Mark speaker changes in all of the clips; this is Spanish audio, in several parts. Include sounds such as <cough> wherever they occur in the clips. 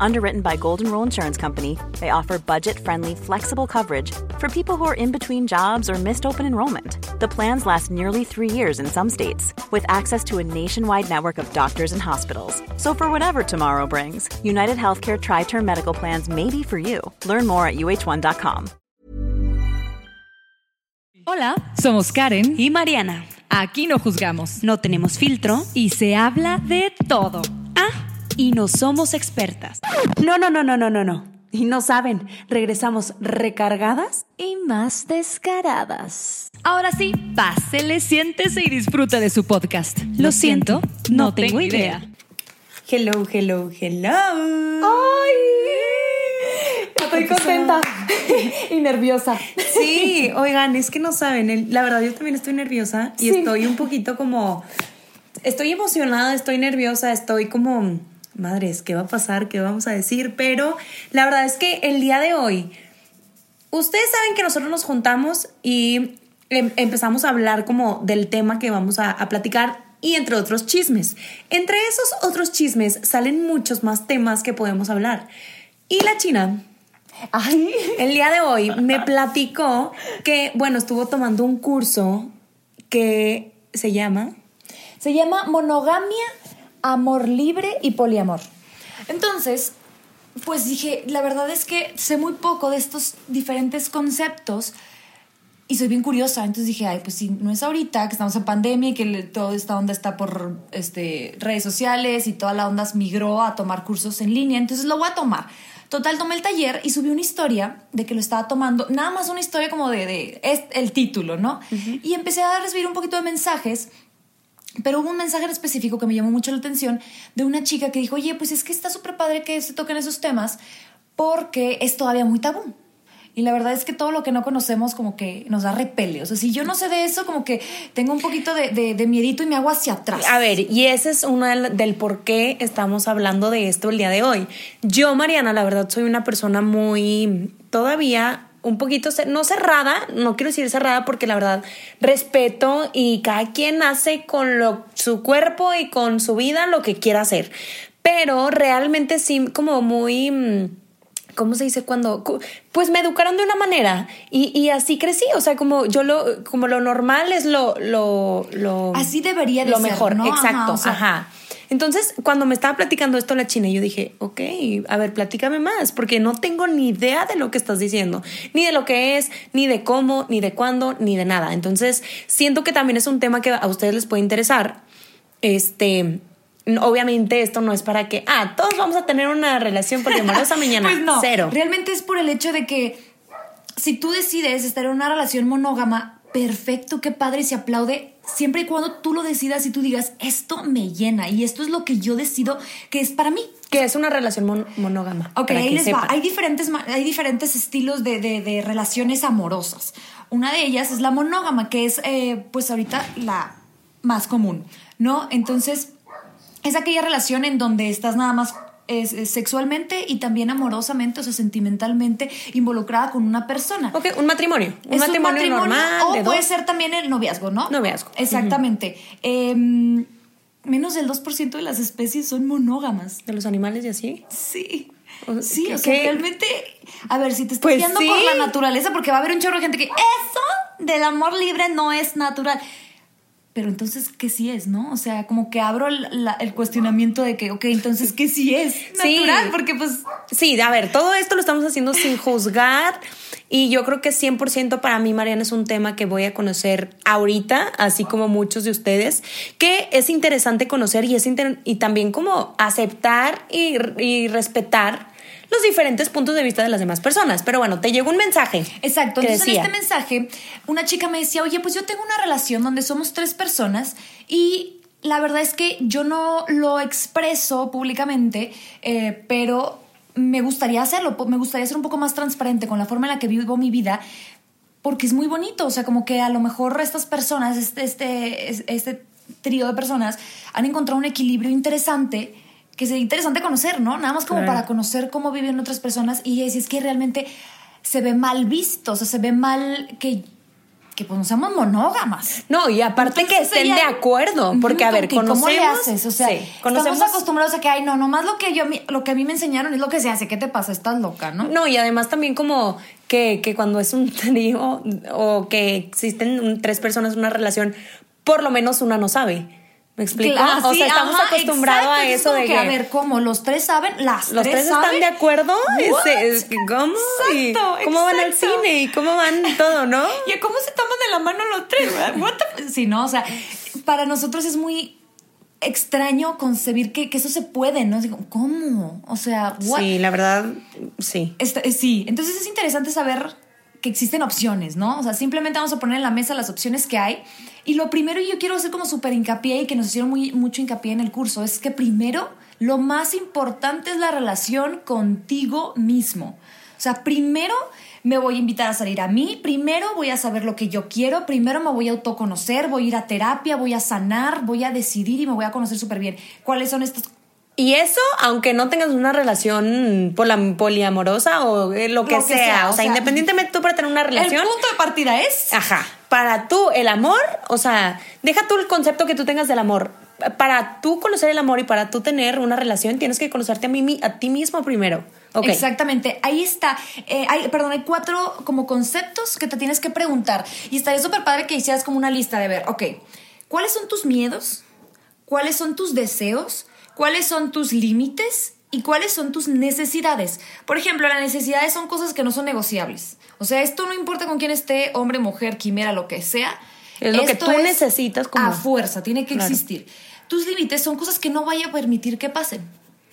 Speaker 1: Underwritten by Golden Rule Insurance Company, they offer budget friendly, flexible coverage for people who are in between jobs or missed open enrollment. The plans last nearly three years in some states, with access to a nationwide network of doctors and hospitals. So, for whatever tomorrow brings, United Healthcare Tri Term Medical Plans may be for you. Learn more at uh1.com.
Speaker 2: Hola, somos Karen
Speaker 3: y Mariana.
Speaker 2: Aquí no juzgamos,
Speaker 3: no tenemos filtro
Speaker 2: y se habla de todo.
Speaker 3: Ah, y no somos expertas.
Speaker 4: No, no, no, no, no, no, no. Y no saben, regresamos recargadas
Speaker 2: y más descaradas. Ahora sí, pásele, siéntese y disfruta de su podcast. Lo, siento, no, tengo idea.
Speaker 4: Hello, hello, hello.
Speaker 2: ¡Ay! Estoy contenta <laughs> y nerviosa.
Speaker 4: Sí, oigan, es que no saben, la verdad yo también estoy nerviosa y estoy un poquito como, estoy emocionada, estoy nerviosa, estoy como, madres, ¿qué va a pasar? ¿Qué vamos a decir? Pero la verdad es que el día de hoy, ustedes saben que nosotros nos juntamos y em, empezamos a hablar como del tema que vamos a, a platicar y entre otros chismes. Entre esos otros chismes salen muchos más temas que podemos hablar. Y la China Ay. El día de hoy me platicó que, bueno, estuvo tomando un curso que se llama...
Speaker 2: Se llama Monogamia, Amor Libre y Poliamor. Entonces, pues dije, la verdad es que sé muy poco de estos diferentes conceptos y soy bien curiosa. Entonces dije, ay, pues si no es ahorita, que estamos en pandemia y que toda esta onda está por este, redes sociales y toda la onda migró a tomar cursos en línea, entonces lo voy a tomar. Total, tomé el taller y subí una historia de que lo estaba tomando, nada más una historia como de, de es el título, ¿no? Y empecé a recibir un poquito de mensajes pero hubo un mensaje en específico que me llamó mucho la atención de una chica que dijo, oye, pues es que está súper padre que se toquen esos temas porque es todavía muy tabú. Y la verdad es que todo lo que no conocemos como que nos da repele. O sea, si yo no sé de eso, como que tengo un poquito de, de, miedito y me hago hacia atrás.
Speaker 4: A ver, y ese es uno del, por qué estamos hablando de esto el día de hoy. Yo, Mariana, la verdad soy una persona muy todavía un poquito, no cerrada, no quiero decir cerrada porque la verdad respeto y cada quien hace con lo, su cuerpo y con su vida lo que quiera hacer. Pero realmente sí, como muy mm, ¿cómo se dice cuando? Pues me educaron de una manera y, y, así crecí, o sea, como yo lo, como lo normal es lo, lo, lo
Speaker 2: así debería de
Speaker 4: lo
Speaker 2: ser,
Speaker 4: mejor,
Speaker 2: ¿no?
Speaker 4: exacto, ajá, Entonces, cuando me estaba platicando esto la china, yo dije, ok, a ver, platícame más, porque no tengo ni idea de lo que estás diciendo, ni de lo que es, ni de cómo, ni de cuándo, ni de nada. Entonces, siento que también es un tema que a ustedes les puede interesar. Este, obviamente esto no es para que, ah, todos vamos a tener una relación poliamorosa <laughs> mañana.
Speaker 2: pues no,
Speaker 4: cero.
Speaker 2: Realmente es por el hecho de que si tú decides estar en una relación monógama, perfecto, qué padre, se aplaude, siempre y cuando tú lo decidas y tú digas, esto me llena y esto es lo que yo decido que es para mí.
Speaker 4: Que es una relación monógama.
Speaker 2: Ok, ahí les va. Hay diferentes, hay diferentes estilos de, de, relaciones amorosas. Una de ellas es la monógama, que es eh, pues ahorita la más común, ¿no? Entonces, es aquella relación en donde estás nada más sexualmente y también amorosamente, o sea, sentimentalmente involucrada con una persona.
Speaker 4: Ok, un matrimonio. Un, matrimonio, normal.
Speaker 2: O puede ser también el noviazgo, ¿no?
Speaker 4: Noviazgo.
Speaker 2: Exactamente. Em, menos del 2% de las especies son monógamas.
Speaker 4: ¿De los animales y así?
Speaker 2: Sí. sí, o sea, realmente, a ver, si te estás pues guiando por la naturaleza, porque va a haber un chorro de gente que eso del amor libre no es natural pero entonces, ¿qué sí es, no? O sea, como que abro el, cuestionamiento de que, ok, entonces, ¿qué sí es <laughs> natural? Porque pues...
Speaker 4: Sí, a ver, todo esto lo estamos haciendo sin juzgar y yo creo que 100% para mí, Mariana, es un tema que voy a conocer ahorita, así como muchos de ustedes, que es interesante conocer y, es y también como aceptar y, y respetar los diferentes puntos de vista de las demás personas. Pero bueno, te llegó un mensaje.
Speaker 2: Exacto. Entonces, en este mensaje, una chica me decía, oye, pues yo tengo una relación donde somos tres personas y la verdad es que yo no lo expreso públicamente, eh, pero me gustaría hacerlo, me gustaría ser un poco más transparente con la forma en la que vivo mi vida, porque es muy bonito, o sea, como que a lo mejor estas personas, este, este, este trío de personas, han encontrado un equilibrio interesante que sería interesante conocer, ¿no? Nada más como para conocer cómo viven otras personas y si es que realmente se ve mal visto, o sea, se ve mal que, que pues no seamos monógamas.
Speaker 4: No, y aparte que estén de acuerdo, porque a ver,
Speaker 2: que ¿Cómo le
Speaker 4: conocemos,
Speaker 2: haces? O sea,
Speaker 4: sí, conocemos
Speaker 2: estamos acostumbrados a que, ay, no, nomás lo que yo, a mí- lo que a mí me enseñaron es lo que se hace. ¿Qué te pasa? Estás loca, ¿no?
Speaker 4: No, y además también como que, que cuando es un <laughs> trío o que existen un- tres personas en una relación, por lo menos una no sabe. ¿Me explico?
Speaker 2: Claro,
Speaker 4: o sea, estamos
Speaker 2: ajá,
Speaker 4: acostumbrados
Speaker 2: exacto.
Speaker 4: a
Speaker 2: Es
Speaker 4: eso de
Speaker 2: que,
Speaker 4: que,
Speaker 2: a ver, ¿cómo? ¿Los tres saben? ¿Las
Speaker 4: los tres
Speaker 2: saben?
Speaker 4: están de acuerdo. Es que ¿Cómo? Y
Speaker 2: Exacto,
Speaker 4: ¿Cómo van al cine? ¿Y cómo van todo, no? <laughs>
Speaker 2: ¿Y cómo se toman de la mano los tres? What the- Sí, no, o sea, para nosotros es muy extraño concebir que, que eso se puede, ¿no? Digo, ¿cómo? O sea, what?
Speaker 4: Sí, la verdad, sí.
Speaker 2: Esta- eh, sí, entonces es interesante saber que existen opciones, ¿no? O sea, simplemente vamos a poner en la mesa las opciones que hay. Y lo primero, y yo quiero hacer como súper hincapié y que nos hicieron muy, mucho hincapié en el curso, es que primero lo más importante es la relación contigo mismo. O sea, primero me voy a invitar a salir a mí, primero voy a saber lo que yo quiero, primero me voy a autoconocer, voy a ir a terapia, voy a sanar, voy a decidir y me voy a conocer súper bien. ¿Cuáles son estas
Speaker 4: Y eso, aunque no tengas una relación poliamorosa o eh, lo que,
Speaker 2: Lo que
Speaker 4: sea,
Speaker 2: sea,
Speaker 4: o sea,
Speaker 2: sea,
Speaker 4: independientemente tú para tener una relación,
Speaker 2: El punto de partida es...
Speaker 4: Ajá. Para tú, el amor, o sea, deja tú el concepto que tú tengas del amor. Para tú conocer el amor y para tú tener una relación, tienes que conocerte a, mí, a ti mismo primero.
Speaker 2: Exactamente, ahí está. Eh, hay, perdón, hay cuatro como conceptos que te tienes que preguntar. Y estaría súper padre que hicieras como una lista de ver, ok, ¿cuáles son tus miedos? ¿Cuáles son tus deseos? ¿Cuáles son tus límites? ¿Y cuáles son tus necesidades? Por ejemplo, las necesidades son cosas que no son negociables. O sea, esto no importa con quién esté, hombre, mujer, quimera, lo que sea.
Speaker 4: Es lo que
Speaker 2: Esto
Speaker 4: tú necesitas como-
Speaker 2: A fuerza, tiene que
Speaker 4: Claro.
Speaker 2: existir. Tus límites son cosas que no vaya a permitir que pasen.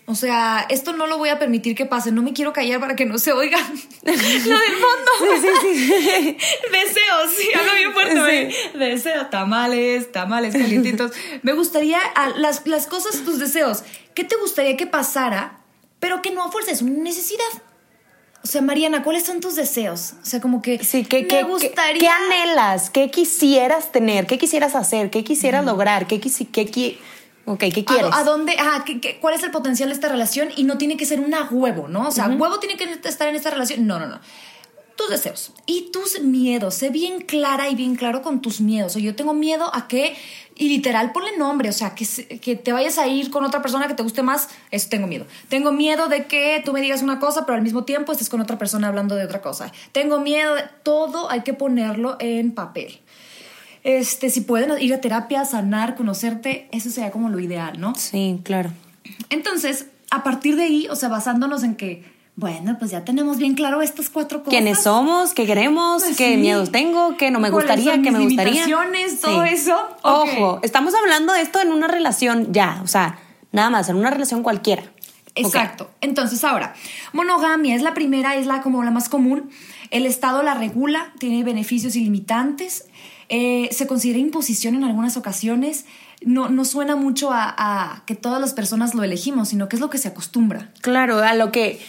Speaker 2: O sea, esto no lo voy a permitir que pase. No me quiero callar para que no se oiga <laughs> lo del fondo. Sí, sí, sí. <laughs> Deseos, sí, hablo bien fuerte. ¿eh? Deseos, tamales, tamales calientitos. Me gustaría a- las, las cosas, tus deseos. ¿Qué te gustaría que pasara, pero que no a fuerza es una necesidad? O sea, Mariana, ¿cuáles son tus deseos? O sea, como que
Speaker 4: Sí, ¿qué,
Speaker 2: me
Speaker 4: qué,
Speaker 2: gustaría...
Speaker 4: qué- qué anhelas? ¿Qué quisieras tener? ¿Qué quisieras hacer? ¿Qué quisieras lograr? ¿Qué, qué, qui- ok, ¿qué
Speaker 2: ¿A,
Speaker 4: quieres?
Speaker 2: a dónde? Ah, ¿qué- qué- ¿Cuál es el potencial de esta relación? Y no tiene que ser una huevo, ¿no? O sea, huevo tiene que estar en esta relación. No, no, no. Tus deseos y tus miedos. Sé bien clara y bien claro con tus miedos. O yo tengo miedo a que, y literal, ponle nombre. O sea, que, que te vayas a ir con otra persona que te guste más. Eso tengo miedo. Tengo miedo de que tú me digas una cosa, pero al mismo tiempo estés con otra persona hablando de otra cosa. Tengo miedo de. Todo hay que ponerlo en papel. Este, si pueden ir a terapia, sanar, conocerte, eso sería como lo ideal, ¿no?
Speaker 4: Sí, claro.
Speaker 2: Entonces, a partir de ahí, o sea, basándonos en que, bueno, pues ya tenemos bien claro estas cuatro cosas.
Speaker 4: ¿Quiénes somos? ¿Qué queremos?
Speaker 2: Pues
Speaker 4: ¿Qué
Speaker 2: sí.
Speaker 4: miedos tengo? ¿Qué no me
Speaker 2: ¿Cuáles
Speaker 4: gustaría? ¿Qué me gustaría?
Speaker 2: limitaciones? Todo eso.
Speaker 4: Ojo, estamos hablando de esto en una relación ya, o sea, nada más, en una relación cualquiera.
Speaker 2: Exacto. Entonces, ahora, monogamia es la primera, es la como la más común. El Estado la regula, tiene beneficios ilimitantes. Eh, se considera imposición en algunas ocasiones. No, no suena mucho a, a que todas las personas lo elegimos, sino que es lo que se acostumbra.
Speaker 4: Claro, a lo que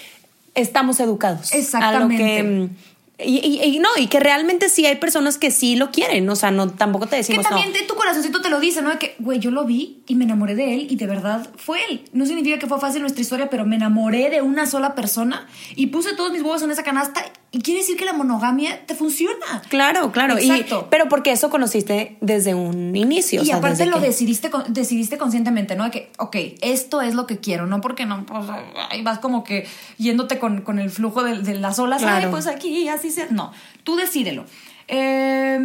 Speaker 4: estamos educados.
Speaker 2: Exactamente.
Speaker 4: A lo que, mm, y, y- y no, y que realmente sí hay personas que sí lo quieren, o sea, no tampoco te
Speaker 2: Que
Speaker 4: decimos
Speaker 2: también
Speaker 4: no.
Speaker 2: tu corazoncito te lo dice, ¿no? De que, güey, yo lo vi y me enamoré de él y de verdad fue él. No significa que fue fácil nuestra historia, pero me enamoré de una sola persona y puse todos mis huevos en esa canasta y quiere decir que la monogamia te funciona.
Speaker 4: Claro, claro. Y,
Speaker 2: Exacto.
Speaker 4: pero porque eso conociste desde un inicio. o
Speaker 2: y
Speaker 4: sea,
Speaker 2: aparte lo
Speaker 4: que-
Speaker 2: decidiste, decidiste conscientemente, ¿no? De que, ok, esto es lo que quiero, no porque no, pues ahí vas como que yéndote con, con el flujo de, de las olas,
Speaker 4: Claro.
Speaker 2: ay, pues aquí, así se. No, tú decídelo. Eh,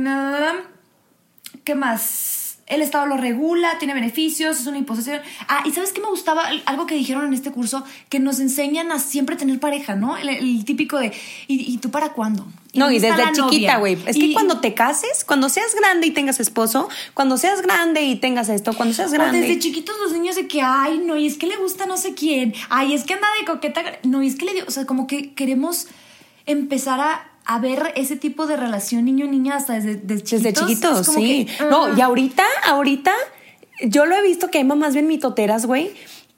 Speaker 2: ¿Qué más? El Estado lo regula, tiene beneficios, es una imposición. Ah, y ¿sabes qué me gustaba? Algo que dijeron en este curso, que nos enseñan a siempre tener pareja, ¿no? El, el típico de, ¿y, y tú para cuándo?
Speaker 4: No, y desde chiquita, güey. Es
Speaker 2: Y-
Speaker 4: que cuando te cases, cuando seas grande y tengas esposo, cuando seas grande y tengas esto, cuando seas grande.
Speaker 2: desde chiquitos los niños de que, ay, no, y es que le gusta no sé quién, ay, es que anda de coqueta, no, y es que le dio, o sea, como que queremos empezar a, a ver ese tipo de relación niño-niña hasta desde, desde chiquitos.
Speaker 4: Desde chiquitos, sí.
Speaker 2: que,
Speaker 4: No,
Speaker 2: ah.
Speaker 4: y ahorita, ahorita, yo lo he visto que hay mamás bien mitoteras, güey,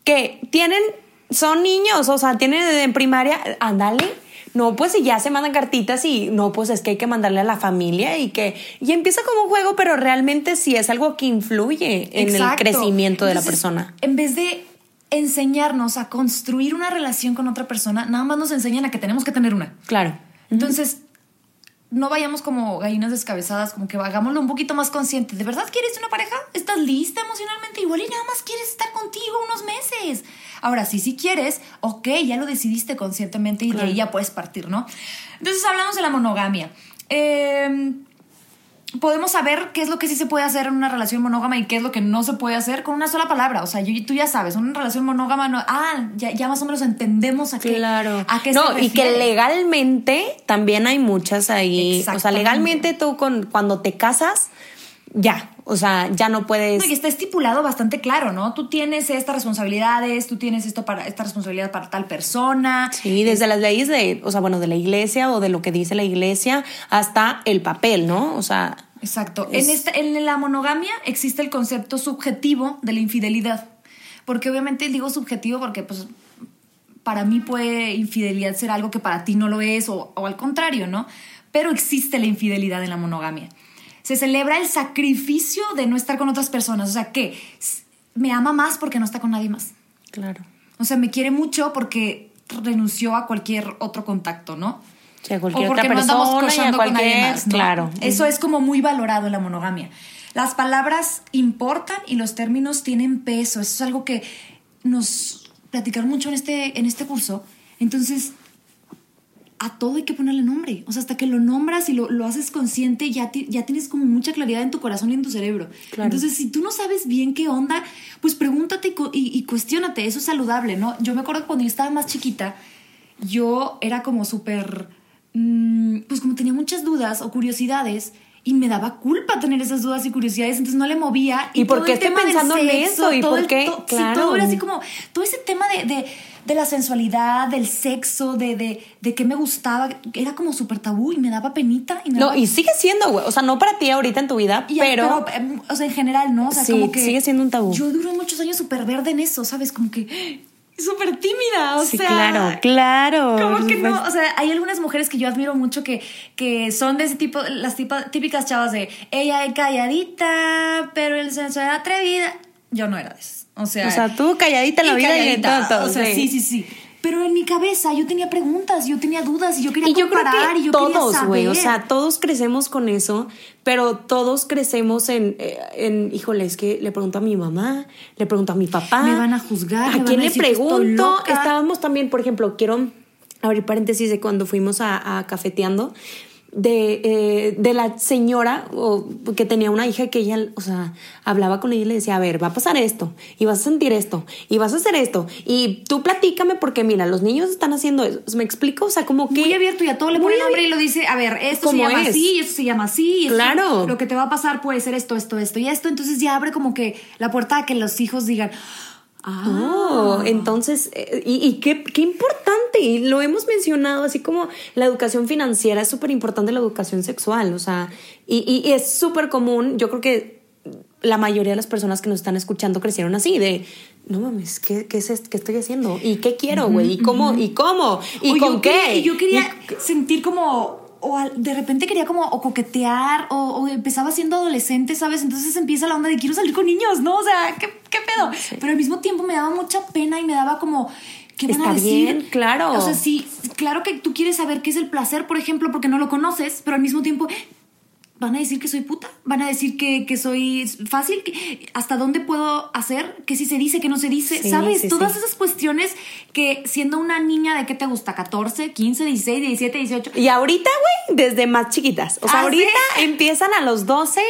Speaker 4: que tienen, son niños, o sea, tienen en primaria, ándale. No, pues si ya se mandan cartitas y no, pues es que hay que mandarle a la familia y que. Y empieza como un juego, pero realmente sí es algo que influye en el crecimiento de la persona.
Speaker 2: En vez de enseñarnos a construir una relación con otra persona, nada más nos enseñan a que tenemos que tener una.
Speaker 4: Claro.
Speaker 2: Entonces, no vayamos como gallinas descabezadas, como que hagámoslo un poquito más consciente. ¿De verdad quieres una pareja? ¿Estás lista emocionalmente? Igual y nada más quieres estar contigo unos meses. Ahora, si sí quieres, ok, ya lo decidiste conscientemente y de ahí ya puedes partir, ¿no? Entonces hablamos de la monogamia. Eh, podemos saber qué es lo que sí se puede hacer en una relación monógama y qué es lo que no se puede hacer con una sola palabra. O sea, yo, tú ya sabes, una relación monógama, no, ah, ya, ya más o menos entendemos a qué,
Speaker 4: claro.
Speaker 2: a qué
Speaker 4: no,
Speaker 2: se
Speaker 4: y que legalmente también hay muchas ahí. O sea, legalmente tú con, cuando te casas, ya, o sea, ya no puedes...
Speaker 2: No, y está estipulado bastante claro, ¿no? Tú tienes estas responsabilidades, tú tienes esto para esta responsabilidad para tal persona.
Speaker 4: Sí, desde las leyes de, o sea, bueno, de la iglesia o de lo que dice la iglesia hasta el papel, ¿no? O sea,
Speaker 2: Exacto.
Speaker 4: Es-
Speaker 2: En, esta, en la monogamia existe el concepto subjetivo de la infidelidad. Porque obviamente digo subjetivo porque pues para mí puede infidelidad ser algo que para ti no lo es o, o al contrario, ¿no? Pero existe la infidelidad en la monogamia. Se celebra el sacrificio de no estar con otras personas. O sea, que me ama más porque no está con nadie más.
Speaker 4: claro.
Speaker 2: O sea, me quiere mucho porque renunció a cualquier otro contacto, ¿no?
Speaker 4: Sí, a cualquier
Speaker 2: o porque
Speaker 4: otra
Speaker 2: no andamos
Speaker 4: persona y a
Speaker 2: cochando con nadie más, ¿no?
Speaker 4: claro.
Speaker 2: Eso es como muy valorado en la monogamia. Las palabras importan y los términos tienen peso. Eso es algo que nos platicaron mucho en este, en este curso. Entonces, a todo hay que ponerle nombre. O sea, hasta que lo nombras y lo, lo haces consciente, ya, ti- ya tienes como mucha claridad en tu corazón y en tu cerebro.
Speaker 4: Claro.
Speaker 2: Entonces, si tú no sabes bien qué onda, pues pregúntate y, y, y cuestiónate. Eso es saludable, ¿no? Yo me acuerdo que cuando yo estaba más chiquita, yo era como súper. mm, pues como tenía muchas dudas o curiosidades. Y me daba culpa tener esas dudas y curiosidades, entonces no le movía.
Speaker 4: ¿Y por
Speaker 2: todo
Speaker 4: qué
Speaker 2: el
Speaker 4: estoy pensando en eso? ¿Y
Speaker 2: todo
Speaker 4: por
Speaker 2: el
Speaker 4: qué?
Speaker 2: sí,
Speaker 4: Claro.
Speaker 2: todo era así como todo ese tema de, de, de la sensualidad, del sexo, de, de, de qué me gustaba, era como súper tabú y me daba penita. Y me
Speaker 4: No,
Speaker 2: daba-
Speaker 4: y sigue siendo, güey. O sea, no para ti ahorita en tu vida,
Speaker 2: y-
Speaker 4: pero,
Speaker 2: em, o sea, en general, ¿no? O sea,
Speaker 4: Sí,
Speaker 2: como que
Speaker 4: sigue siendo un tabú.
Speaker 2: Yo duré muchos años súper verde en eso, ¿sabes? Como que súper tímida, o
Speaker 4: sí,
Speaker 2: sea.
Speaker 4: claro, claro.
Speaker 2: Como que no, o sea, hay algunas mujeres que yo admiro mucho que, que son de ese tipo, las tipa- típicas chavas de ella es calladita, pero el sensual atrevida. Yo no era de esas. O sea,
Speaker 4: O sea, tú calladita la
Speaker 2: y
Speaker 4: vida y
Speaker 2: calladita,
Speaker 4: todo,
Speaker 2: O sea,
Speaker 4: sí.
Speaker 2: sí, sí. Pero en mi cabeza yo tenía preguntas, yo tenía dudas y yo quería
Speaker 4: Y yo creo
Speaker 2: comparar y
Speaker 4: que
Speaker 2: yo quería
Speaker 4: todos, güey, o sea, todos crecemos con eso, pero todos crecemos en, eh, en, híjole, es que le pregunto a mi mamá, le pregunto a mi papá.
Speaker 2: Me van a juzgar,
Speaker 4: ¿A
Speaker 2: van
Speaker 4: quién
Speaker 2: a
Speaker 4: le pregunto? Estábamos también, por ejemplo, quiero abrir paréntesis de cuando fuimos a, a cafeteando. De, eh, de la señora o, que tenía una hija que ella, o sea, hablaba con ella y le decía, a ver, va a pasar esto, y vas a sentir esto, y vas a hacer esto, y tú platícame porque mira, los niños están haciendo eso. ¿Me explico? O sea, como que...
Speaker 2: muy abierto y a todo le pone nombre y lo dice, a ver, esto se
Speaker 4: ¿Cómo
Speaker 2: llama
Speaker 4: es?
Speaker 2: así, esto se llama así, y esto-
Speaker 4: Claro.
Speaker 2: lo que te va a pasar puede ser esto, esto, esto y esto, entonces ya abre como que la puerta a que los hijos digan, ah,
Speaker 4: Oh, entonces, eh, y, y qué, qué importante, y lo hemos mencionado, así como la educación financiera es súper importante la educación sexual, o sea, y, y- y es súper común, yo creo que la mayoría de las personas que nos están escuchando crecieron así, de, no mames, ¿qué, qué, es esto? ¿Qué estoy haciendo? ¿Y qué quiero, güey? ¿Y cómo? ¿Y cómo? ¿Y con
Speaker 2: yo
Speaker 4: qué?
Speaker 2: quería- yo quería
Speaker 4: Y-
Speaker 2: sentir como, o al- de repente quería como o coquetear, o, o empezaba siendo adolescente, ¿sabes? Entonces empieza la onda de quiero salir con niños, ¿no? O sea, ¿qué, qué pedo? Pero al mismo tiempo me daba mucha pena y me daba como... ¿Qué van a
Speaker 4: Está
Speaker 2: decir?
Speaker 4: bien, claro.
Speaker 2: O sea, sí, claro que tú quieres saber qué es el placer, por ejemplo, porque no lo conoces, pero al mismo tiempo van a decir que soy puta, van a decir que, que soy fácil, que- hasta dónde puedo hacer, que si se dice, que no se dice,
Speaker 4: Sí,
Speaker 2: ¿sabes?
Speaker 4: sí,
Speaker 2: Todas
Speaker 4: sí.
Speaker 2: esas cuestiones que siendo una niña de qué te gusta, 14, 15, 16, 17, 18.
Speaker 4: Y ahorita, güey, desde más chiquitas. O sea,
Speaker 2: Ah,
Speaker 4: ahorita empiezan a los 12,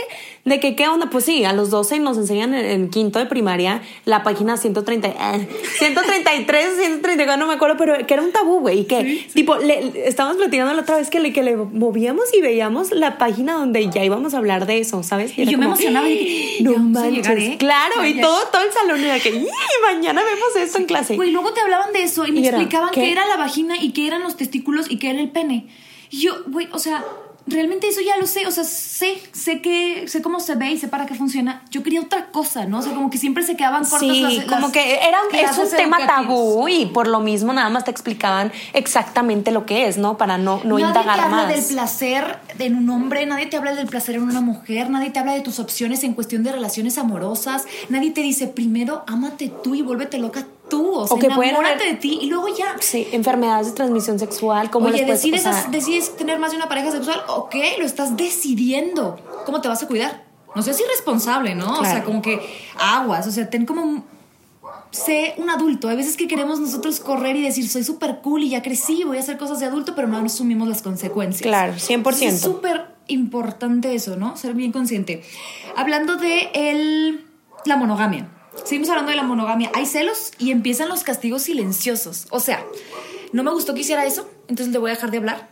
Speaker 4: de que qué onda. Pues sí, a los 12 nos enseñan en, en quinto de primaria la página 130, eh, 133, 134, no me acuerdo, pero que era un tabú, güey. Y que, tipo, le, le- estábamos platicando la otra vez que le, que le movíamos y veíamos la página donde ya íbamos a hablar de eso, ¿sabes?
Speaker 2: Y
Speaker 4: era
Speaker 2: yo me
Speaker 4: como,
Speaker 2: emocionaba y dije,
Speaker 4: no
Speaker 2: "Ya vamos a
Speaker 4: manches.
Speaker 2: llegar, ¿eh?
Speaker 4: Claro, y
Speaker 2: ya".
Speaker 4: todo, todo el salón era que, "Y, mañana vemos esto en clase.
Speaker 2: Güey, luego te hablaban de eso y me
Speaker 4: Y
Speaker 2: explicaban
Speaker 4: ¿qué?
Speaker 2: qué era la vagina y qué eran los testículos y qué era el pene. Y yo, güey, o sea, realmente eso ya lo sé, o sea, sé, sé que, sé cómo se ve y sé para qué funciona. Yo quería otra cosa, ¿no? O sea, como que siempre se quedaban cortas
Speaker 4: Sí,
Speaker 2: las,
Speaker 4: como
Speaker 2: las
Speaker 4: que era un, es un tema tabú y por lo mismo nada más te explicaban exactamente lo que es, ¿no? Para no, no
Speaker 2: nadie
Speaker 4: indagar
Speaker 2: te habla
Speaker 4: más.
Speaker 2: del placer en un hombre, nadie te habla del placer en una mujer, nadie te habla de tus opciones en cuestión de relaciones amorosas, nadie te dice primero ámate tú y vuélvete loca tú, o sea,
Speaker 4: que pueden
Speaker 2: enamórate
Speaker 4: haber-
Speaker 2: de ti y luego ya.
Speaker 4: Sí, enfermedades de transmisión sexual, como
Speaker 2: Oye,
Speaker 4: puedes-
Speaker 2: decides,
Speaker 4: o sea,
Speaker 2: decides tener más de una pareja sexual, ok, lo estás decidiendo. ¿Cómo te vas a cuidar? No seas irresponsable, ¿no? O sea,
Speaker 4: Claro.
Speaker 2: como que aguas, o sea, ten como... Sé un adulto. Hay veces que queremos nosotros correr y decir, soy súper cool y ya crecí, voy a hacer cosas de adulto, pero no asumimos las consecuencias.
Speaker 4: Claro, 100%.
Speaker 2: Entonces, Es súper importante eso, ¿no? Ser bien consciente. Hablando de el, la monogamia. Seguimos hablando de la monogamia. Hay celos y empiezan los castigos silenciosos. O sea, no me gustó que hiciera eso, entonces le voy a dejar de hablar.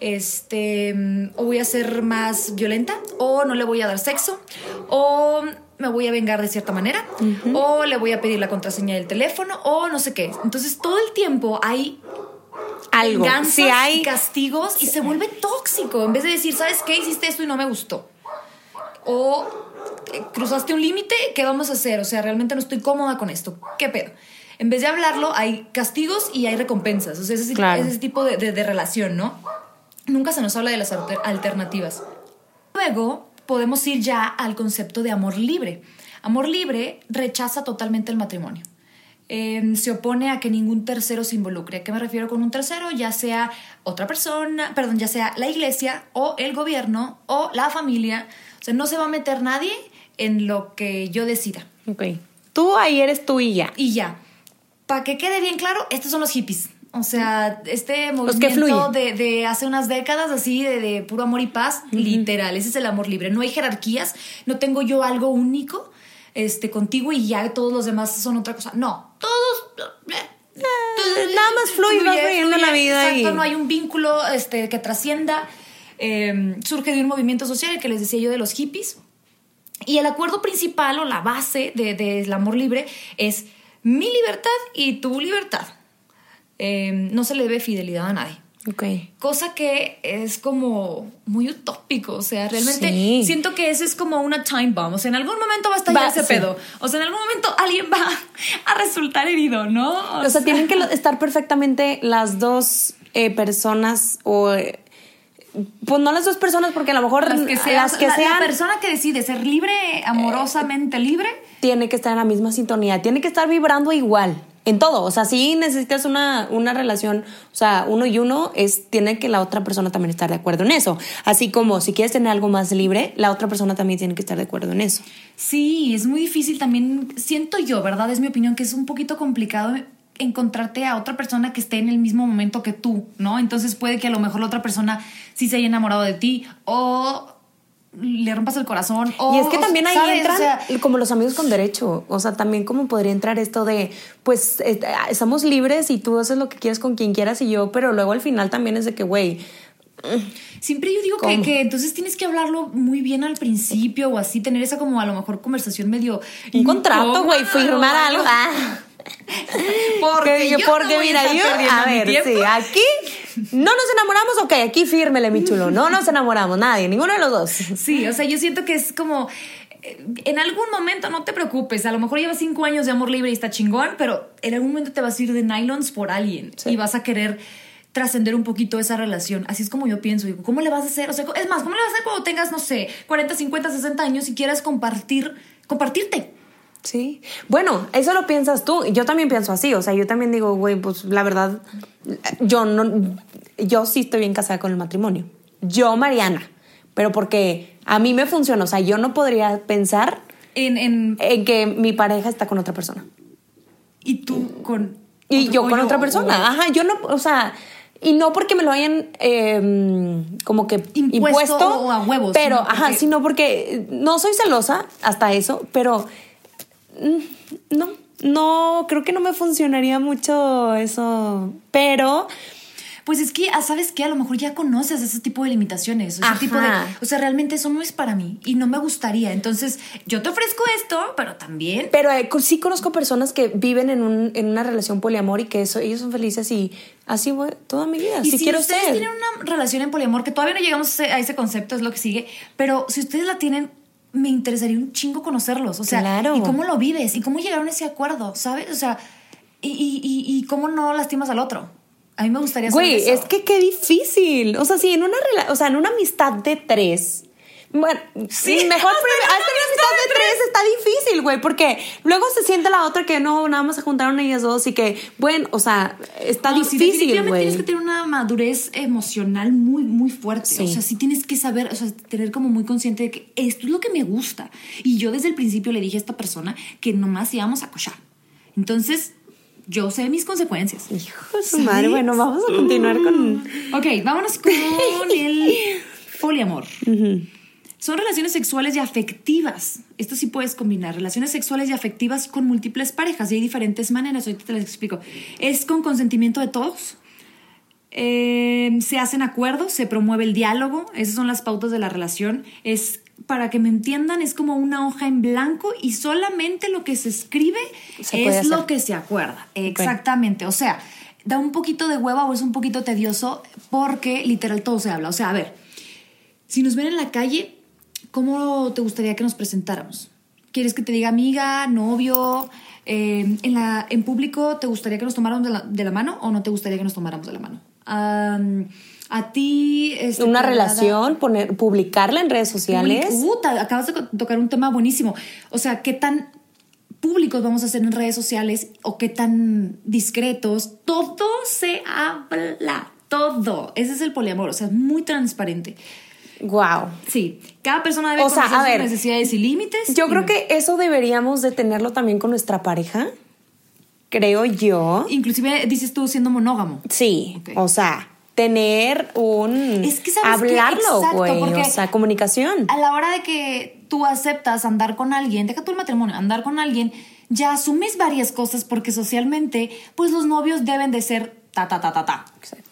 Speaker 2: Este, o voy a ser más violenta, o no le voy a dar sexo, o me voy a vengar de cierta manera, o le voy a pedir la contraseña del teléfono, o no sé qué. Entonces todo el tiempo hay
Speaker 4: algo.
Speaker 2: venganzas
Speaker 4: Si hay
Speaker 2: y castigos y se vuelve tóxico. En vez de decir, ¿sabes qué? Hiciste esto y no me gustó. O cruzaste un límite, ¿qué vamos a hacer? O sea, realmente no estoy cómoda con esto. ¿Qué pedo? En vez de hablarlo, hay castigos y hay recompensas. O sea, ese,
Speaker 4: Claro.
Speaker 2: ese tipo de, de- de relación, ¿no? Nunca se nos habla de las alter- alternativas. Luego podemos ir ya al concepto de amor libre. Amor libre rechaza totalmente el matrimonio. Eh, se opone a que ningún tercero se involucre. ¿A qué me refiero con un tercero? Ya sea otra persona, perdón, ya sea la iglesia o el gobierno o la familia. O sea, no se va a meter nadie en lo que yo decida.
Speaker 4: Ok. Tú ahí eres tú y ya.
Speaker 2: Y ya. Para que quede bien claro, estos son los hippies. O sea, este movimiento de, de hace unas décadas, así, de, de puro amor y paz, literal. Ese es el amor libre. No hay jerarquías, no tengo yo algo único este, contigo y ya todos los demás son otra cosa. No, todos.
Speaker 4: Eh, nada más fluye, vas fluyendo la vida
Speaker 2: Exacto,
Speaker 4: y-
Speaker 2: no hay un vínculo este, que trascienda. Eh, surge de un movimiento social, el que les decía yo de los hippies. Y el acuerdo principal o la base de- del amor libre es mi libertad y tu libertad. Eh, no se le debe fidelidad a nadie.
Speaker 4: Ok.
Speaker 2: Cosa que es como muy utópico. O sea, realmente
Speaker 4: Sí.
Speaker 2: siento que eso es como una time bomb. O sea, en algún momento va a estallar
Speaker 4: Va,
Speaker 2: ese
Speaker 4: sí.
Speaker 2: pedo. O sea, en algún momento alguien va a resultar herido, ¿no?
Speaker 4: O sea, <laughs> tienen que estar perfectamente las dos eh, personas o... eh, Pues no las dos personas porque a lo mejor
Speaker 2: las que sean,
Speaker 4: las que
Speaker 2: la, persona que decide ser libre, amorosamente libre,
Speaker 4: tiene que estar en la misma sintonía, tiene que estar vibrando igual en todo. O sea, si necesitas una, una relación, o sea, uno y uno, es, tiene que la otra persona también estar de acuerdo en eso. Así como si quieres tener algo más libre, la otra persona también tiene que estar de acuerdo en eso.
Speaker 2: Sí, es muy difícil también, siento yo, ¿verdad? Es mi opinión que es un poquito complicado encontrarte a otra persona que esté en el mismo momento que tú, ¿no? Entonces puede que a lo mejor la otra persona sí se haya enamorado de ti o le rompas el corazón o
Speaker 4: y es que también ahí
Speaker 2: ¿sabes?
Speaker 4: entran
Speaker 2: O sea,
Speaker 4: como los amigos con derecho. O sea, también como podría entrar esto de, pues, estamos libres y tú haces lo que quieres con quien quieras y yo, pero luego al final también es de que, güey,
Speaker 2: Siempre yo digo que, que entonces tienes que hablarlo muy bien al principio o así, tener esa como a lo mejor conversación medio...
Speaker 4: un contrato, güey, firmar algo. Ah.
Speaker 2: Porque,
Speaker 4: Que-
Speaker 2: yo
Speaker 4: porque
Speaker 2: no voy
Speaker 4: mira, yo, a ver, sí, aquí no nos enamoramos, ok, aquí fírmele, mi chulo, no nos enamoramos, nadie, ninguno de los dos.
Speaker 2: Sí, o sea, yo siento que es como. eh, En algún momento no te preocupes, a lo mejor llevas cinco años de amor libre y está chingón, pero en algún momento te vas a ir de nylons por alguien
Speaker 4: Sí.
Speaker 2: y vas a querer trascender un poquito esa relación. Así es como yo pienso. Digo, ¿cómo le vas a hacer? O sea, es más, ¿cómo le vas a hacer cuando tengas, no sé, 40, 50, 60 años y quieras compartir, compartirte?
Speaker 4: Sí. Bueno, eso lo piensas tú. Yo también pienso así. O sea, yo también digo, güey, pues la verdad, yo no. Yo sí estoy bien casada con el matrimonio. Yo, Mariana. Pero porque a mí me funciona. O sea, yo no podría pensar
Speaker 2: En, en,
Speaker 4: en que mi pareja está con otra persona.
Speaker 2: y tú con.
Speaker 4: Y
Speaker 2: otro-
Speaker 4: yo con otra persona.
Speaker 2: o-
Speaker 4: Ajá, yo no, o sea, y no porque me lo hayan eh, como que
Speaker 2: Impuesto
Speaker 4: impuesto,
Speaker 2: o a huevos,
Speaker 4: Pero,
Speaker 2: sino porque-
Speaker 4: ajá, sino porque no soy celosa hasta eso, pero no, no, creo que no me funcionaría mucho eso. Pero
Speaker 2: Pues es que, ah, ¿sabes qué? A lo mejor ya conoces ese tipo de limitaciones. Ese tipo de. O sea, realmente eso no es para mí y no me gustaría. Entonces, yo te ofrezco esto, pero también.
Speaker 4: Pero eh, sí conozco personas que viven en, un, en una relación poliamor y que eso, ellos son felices y así voy toda mi vida.
Speaker 2: Y
Speaker 4: si
Speaker 2: si
Speaker 4: quiero
Speaker 2: ustedes
Speaker 4: ser.
Speaker 2: tienen una relación en poliamor, que todavía no llegamos a ese concepto, es lo que sigue, pero si ustedes la tienen, me interesaría un chingo conocerlos. O sea,
Speaker 4: Claro.
Speaker 2: ¿y cómo lo vives? ¿Y cómo llegaron a ese acuerdo? ¿Sabes? O sea, ¿y, y, y, y cómo no lastimas al otro? A mí me gustaría saber
Speaker 4: Güey,
Speaker 2: eso.
Speaker 4: es que qué difícil. O sea, si en una o sea, en una amistad de tres, Bueno, sí, mejor primero. Hacer amistad de tres está difícil, güey, porque luego se siente la otra que no, nada más se juntaron ellas dos y que, bueno, o sea, está
Speaker 2: No, sí,
Speaker 4: difícil,
Speaker 2: definitivamente
Speaker 4: güey.
Speaker 2: tienes que tener una madurez emocional muy, muy fuerte.
Speaker 4: Sí.
Speaker 2: O sea, sí tienes que saber, o sea, tener como muy consciente de que esto es lo que me gusta. Y yo desde el principio le dije a esta persona que nomás íbamos a cochar. Entonces, yo sé mis consecuencias.
Speaker 4: Hijo de su madre, bueno, vamos a continuar con.
Speaker 2: Ok, vámonos con el poliamor. Son relaciones sexuales y afectivas. Esto sí puedes combinar. Relaciones sexuales y afectivas con múltiples parejas. Y hay diferentes maneras. Ahorita te las explico. Es con consentimiento de todos. Eh, se hacen acuerdos, se promueve el diálogo. Esas son las pautas de la relación. Es, para que me entiendan, es como una hoja en blanco y solamente lo que se escribe
Speaker 4: Se
Speaker 2: es lo que se acuerda. Exactamente. O sea, da un poquito de hueva o es un poquito tedioso porque literal todo se habla. O sea, a ver, si nos ven en la calle, ¿cómo te gustaría que nos presentáramos? ¿Quieres que te diga amiga, novio? Eh, en, la, ¿En público te gustaría que nos tomáramos de la, de la mano o no te gustaría que nos tomáramos de la mano? A ti... este,
Speaker 4: Una relación, poner, publicarla en redes sociales.
Speaker 2: Puta, acabas de tocar un tema buenísimo. O sea, ¿qué tan públicos vamos a hacer en redes sociales o qué tan discretos? Todo se habla, todo. Ese es el poliamor, o sea, es muy transparente.
Speaker 4: Wow.
Speaker 2: Sí, cada persona debe
Speaker 4: O sea,
Speaker 2: conocer
Speaker 4: a
Speaker 2: sus
Speaker 4: ver,
Speaker 2: necesidades y límites.
Speaker 4: Yo
Speaker 2: y-
Speaker 4: creo que eso deberíamos de tenerlo también con nuestra pareja. Creo yo.
Speaker 2: Inclusive dices tú siendo monógamo.
Speaker 4: Sí, o sea, tener un...
Speaker 2: Es que, ¿sabes?
Speaker 4: Hablarlo, güey. O sea, comunicación.
Speaker 2: A la hora de que tú aceptas andar con alguien, deja tú el matrimonio, andar con alguien, ya asumes varias cosas porque socialmente, pues los novios deben de ser ta, ta, ta, ta, ta.
Speaker 4: Exacto.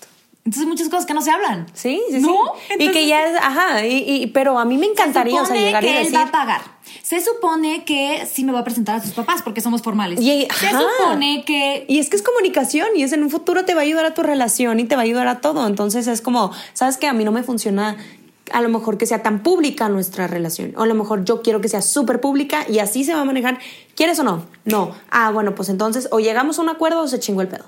Speaker 2: Entonces muchas cosas que no se hablan.
Speaker 4: Sí, sí,
Speaker 2: ¿No?
Speaker 4: sí. y que ya es, ajá, y, y- pero a mí me encantaría, o sea,
Speaker 2: supone
Speaker 4: llegar y
Speaker 2: que
Speaker 4: decir...
Speaker 2: él va a pagar. Se supone que sí me va a presentar a sus papás porque somos formales.
Speaker 4: Y-
Speaker 2: Se
Speaker 4: ajá.
Speaker 2: supone que
Speaker 4: Y es que es comunicación y es en un futuro te va a ayudar a tu relación y te va a ayudar a todo. Entonces es como, ¿sabes qué? A mí no me funciona a lo mejor que sea tan pública nuestra relación. O a lo mejor yo quiero que sea súper pública y así se va a manejar. ¿Quieres o no? No. Ah, bueno, pues entonces o llegamos a un acuerdo o se chingó el pedo.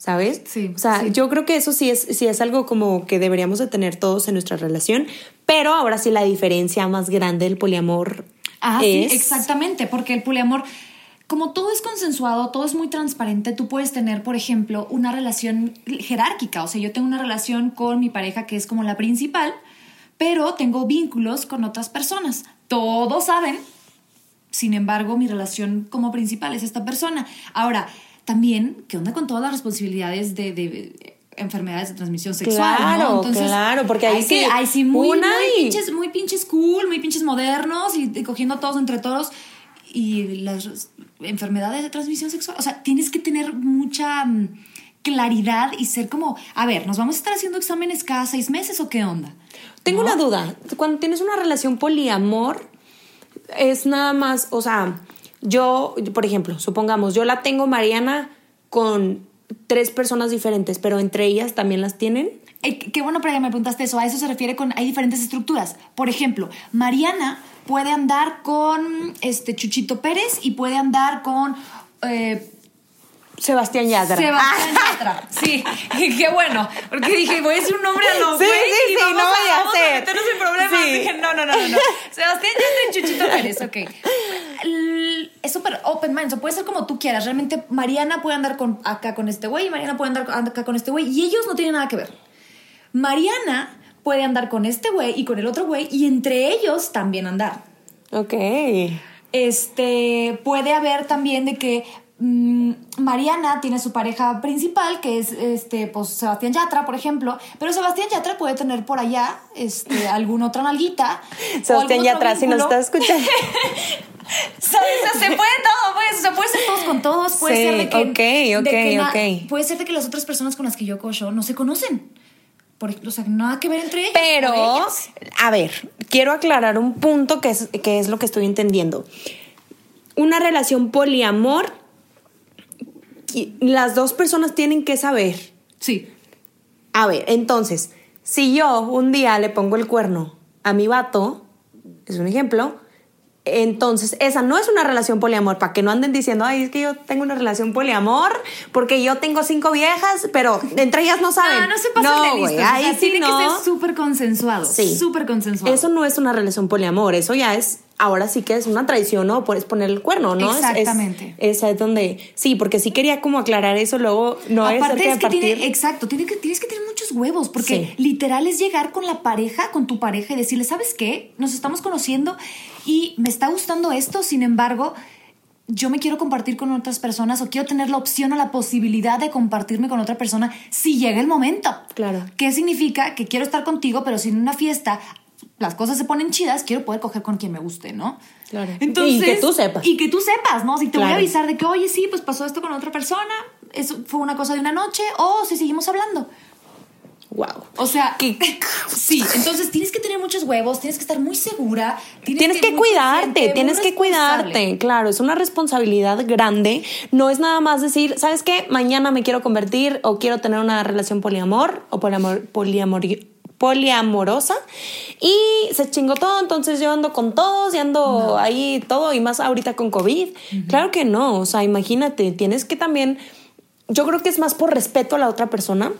Speaker 4: ¿Sabes?
Speaker 2: Sí,
Speaker 4: O sea,
Speaker 2: sí.
Speaker 4: yo creo que eso sí es, sí es algo como que deberíamos de tener todos en nuestra relación. Pero ahora sí la diferencia más grande del poliamor
Speaker 2: Ah,
Speaker 4: es...
Speaker 2: sí, exactamente, porque el poliamor, como todo es consensuado, todo es muy transparente, tú puedes tener, por ejemplo, una relación jerárquica, o sea, yo tengo una relación con mi pareja que es como la principal, pero tengo vínculos con otras personas. Todos saben, sin embargo, mi relación como principal es esta persona. Ahora, también, ¿qué onda con todas las responsabilidades de... de enfermedades de transmisión sexual,
Speaker 4: Claro,
Speaker 2: ¿no?
Speaker 4: claro, porque ahí sí,
Speaker 2: ahí sí muy,
Speaker 4: una
Speaker 2: muy
Speaker 4: y-
Speaker 2: pinches muy pinches cool, muy pinches modernos y, y cogiendo a todos entre todos. Y las enfermedades de transmisión sexual. O sea, tienes que tener mucha mm, claridad y ser como, a ver, ¿nos vamos a estar haciendo exámenes cada seis meses o qué onda?
Speaker 4: Tengo
Speaker 2: ¿No?
Speaker 4: una duda. Cuando tienes una relación poliamor, es nada más, o sea, yo, por ejemplo, supongamos, yo la tengo Mariana con tres personas diferentes, pero entre ellas también las tienen.
Speaker 2: Qué bueno para que me preguntaste eso. A eso se refiere con. Hay diferentes estructuras. Por ejemplo, Mariana puede andar con este Chuchito Pérez y puede andar con. eh,
Speaker 4: Sebastián Yadra.
Speaker 2: Sebastián Yatra. Sí, qué bueno. Porque dije, voy a decir un nombre a lo
Speaker 4: Sí,
Speaker 2: güey
Speaker 4: sí,
Speaker 2: y
Speaker 4: sí,
Speaker 2: vamos
Speaker 4: no
Speaker 2: a-
Speaker 4: vaya a
Speaker 2: vamos
Speaker 4: ser.
Speaker 2: meternos en problemas.
Speaker 4: Sí.
Speaker 2: Dije, no, no, no, no, no. Sebastián Yatra y Chuchito Pérez, ok. Es súper open mind, o sea, puede ser como tú quieras. Realmente Mariana puede andar con, acá con este güey y Mariana puede andar acá con este güey y ellos no tienen nada que ver. Mariana puede andar con este güey y con el otro güey y entre ellos también andar.
Speaker 4: Ok.
Speaker 2: Este puede haber también de que Mariana tiene su pareja principal, que es este, pues Sebastián Yatra, por ejemplo, pero Sebastián Yatra puede tener por allá este, <laughs> alguna otra nalguita.
Speaker 4: Sebastián Yatra, si nos estás escuchando. <laughs>
Speaker 2: ¿Sabes? O sea, se puede todo, pues. O sea, puede ser todos con todos. Puede
Speaker 4: Sí,
Speaker 2: ser de que.
Speaker 4: ok,
Speaker 2: de
Speaker 4: ok,
Speaker 2: que na-
Speaker 4: ok.
Speaker 2: Puede ser de que las otras personas con las que yo cocho no se conocen. Por o sea, nada que ver entre ellos.
Speaker 4: Pero,
Speaker 2: ellas.
Speaker 4: a ver, quiero aclarar un punto que es, que es lo que estoy entendiendo. Una relación poliamor, las dos personas tienen que saber.
Speaker 2: Sí.
Speaker 4: A ver, entonces, si yo un día le pongo el cuerno a mi vato, es un ejemplo, entonces, esa no es una relación poliamor, para que no anden diciendo, ay, es que yo tengo una relación poliamor, porque yo tengo cinco viejas, pero entre ellas no saben.
Speaker 2: No, no se pasen
Speaker 4: no,
Speaker 2: de listos. O
Speaker 4: ahí
Speaker 2: sea,
Speaker 4: sí
Speaker 2: tiene
Speaker 4: no.
Speaker 2: que ser súper consensuado.
Speaker 4: Sí.
Speaker 2: Súper consensuado.
Speaker 4: Eso no es una relación poliamor, eso ya es, ahora sí que es una traición, ¿no? Puedes poner el cuerno, ¿no? Es-
Speaker 2: Exactamente.
Speaker 4: esa es donde, sí, porque sí quería como aclarar eso, luego no es
Speaker 2: Aparte es que
Speaker 4: partir.
Speaker 2: tiene, exacto, tiene que, tienes que tener muchos huevos, porque
Speaker 4: Sí.
Speaker 2: literal es llegar con la pareja, con tu pareja y decirle, ¿sabes qué? Nos estamos conociendo y me está gustando esto, sin embargo, yo me quiero compartir con otras personas o quiero tener la opción o la posibilidad de compartirme con otra persona si llega el momento.
Speaker 4: Claro.
Speaker 2: ¿Qué significa? Que quiero estar contigo, pero si en una fiesta las cosas se ponen chidas, quiero poder coger con quien me guste, ¿no?
Speaker 4: Claro.
Speaker 2: Entonces,
Speaker 4: Y que tú sepas.
Speaker 2: Y que tú sepas, ¿no? Si te voy a avisar de que, oye, sí, pues pasó esto con otra persona, eso fue una cosa de una noche, o si seguimos hablando.
Speaker 4: Wow.
Speaker 2: O sea, <laughs> sí, entonces tienes que tener muchos huevos, tienes que estar muy segura.
Speaker 4: Tienes que
Speaker 2: muy
Speaker 4: cuidarte, tienes que cuidarte, claro, es una responsabilidad grande. No es nada más decir, ¿sabes qué? Mañana me quiero convertir o quiero tener una relación poliamor o poliamor, poliamor, poliamorosa y se chingó todo, entonces yo ando con todos y ando ahí todo y más ahorita con COVID. Claro que no, o sea, imagínate, tienes que también, yo creo que es más por respeto a la otra persona,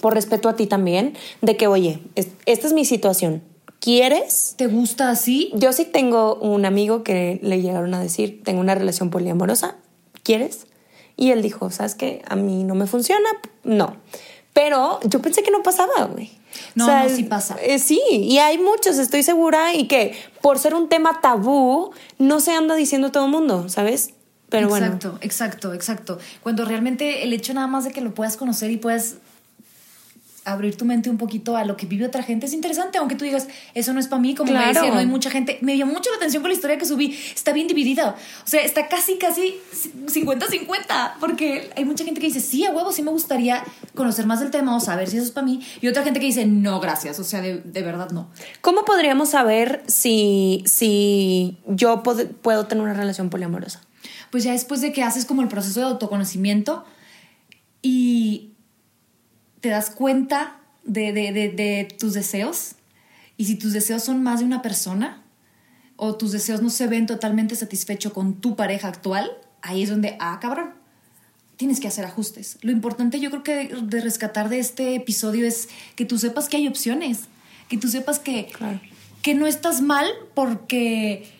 Speaker 4: por respeto a ti también, de que, oye, es- esta es mi situación. ¿Quieres?
Speaker 2: ¿Te gusta así?
Speaker 4: Yo sí tengo un amigo que le llegaron a decir, tengo una relación poliamorosa, ¿quieres? Y él dijo, ¿sabes qué? A mí no me funciona, no. Pero yo pensé que no pasaba, güey.
Speaker 2: No, no, sí pasa.
Speaker 4: eh, sí, y hay muchos, estoy segura, y que por ser un tema tabú, no se anda diciendo todo el mundo, ¿sabes? Pero bueno.
Speaker 2: exacto, exacto, exacto. Cuando realmente el hecho nada más de que lo puedas conocer y puedas abrir tu mente un poquito a lo que vive otra gente es interesante, aunque tú digas, eso no es para mí, como me
Speaker 4: Claro.
Speaker 2: decía, no hay mucha gente. Me llamó mucho la atención con la historia que subí, está bien dividida. O sea, está casi, casi 50-50, porque hay mucha gente que dice, sí, a huevo, sí me gustaría conocer más del tema o saber si eso es para mí, y otra gente que dice, no, gracias, o sea, de, de verdad no.
Speaker 4: ¿Cómo podríamos saber si, si yo puedo tener una relación poliamorosa?
Speaker 2: pues ya después de que haces como el proceso de autoconocimiento y te das cuenta de, de- de- de tus deseos y si tus deseos son más de una persona o tus deseos no se ven totalmente satisfechos con tu pareja actual, ahí es donde, ah, cabrón, tienes que hacer ajustes. Lo importante yo creo que de, de rescatar de este episodio es que tú sepas que hay opciones, que tú sepas que,
Speaker 4: Claro.
Speaker 2: que no estás mal porque